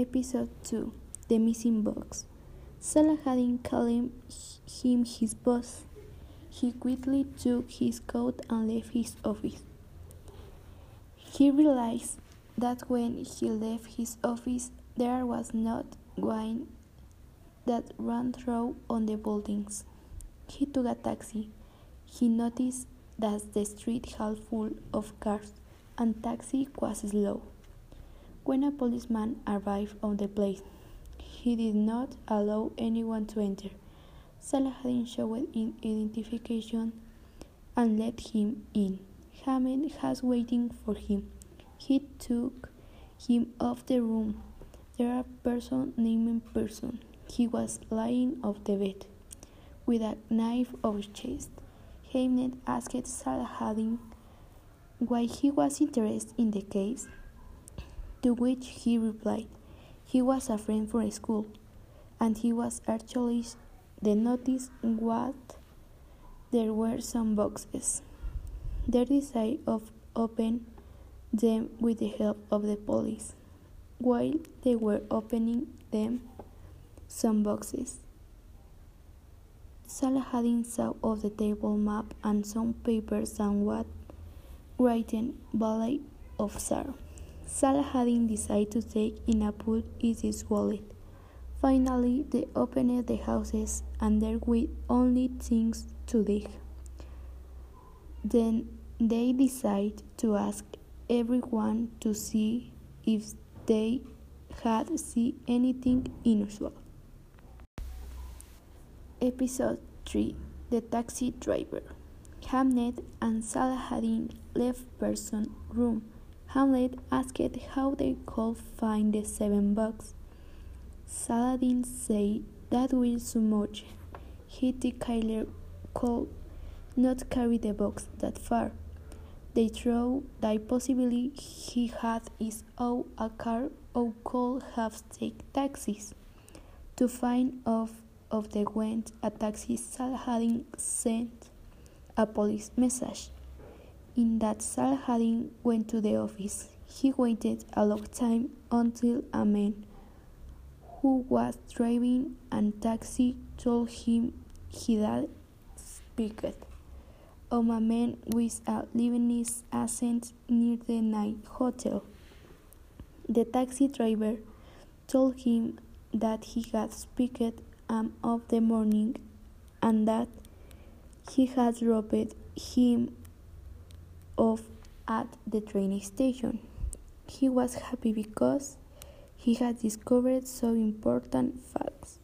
Episode 2 The Missing Box. Saladin called him his boss. He quickly took his coat and left his office. He realized that when he left his office, there was not wine that ran through on the buildings. He took a taxi. He noticed that the street was full of cars and taxi was slow. When a policeman arrived on the place, he did not allow anyone to enter. Saladin showed identification and let him in. Hamed was waiting for him. He took him off the room. There a person named Person. He was lying on the bed with a knife of his chest. Hamed asked Saladin why he was interested in the case. To which he replied, he was a friend from school, and he was actually the notice what there were some boxes. They decided to open them with the help of the police. While they were opening them, some boxes. Saladin saw of the table map and some papers and what written Valley of Sar. Saladin decided to take in a put in his wallet. Finally, they opened the houses and there were only things to dig. Then they decided to ask everyone to see if they had seen anything unusual. Episode 3 The Taxi Driver Hamed and Saladin left person room Hamed asked how they could find the seven bucks. Saladin said that was so much. He Killer could not carry the box that far. They thought that possibly he had his own a car or could have taken taxis. To find off of the went a taxi Saladin sent a police message. In that Saladin went to the office. He waited a long time until a man who was driving a taxi told him he had speaked of a man with a Lebanese accent near the night hotel. The taxi driver told him that he had speaked am of the morning and that he had robbed him off at the train station. He was happy because he had discovered some important facts.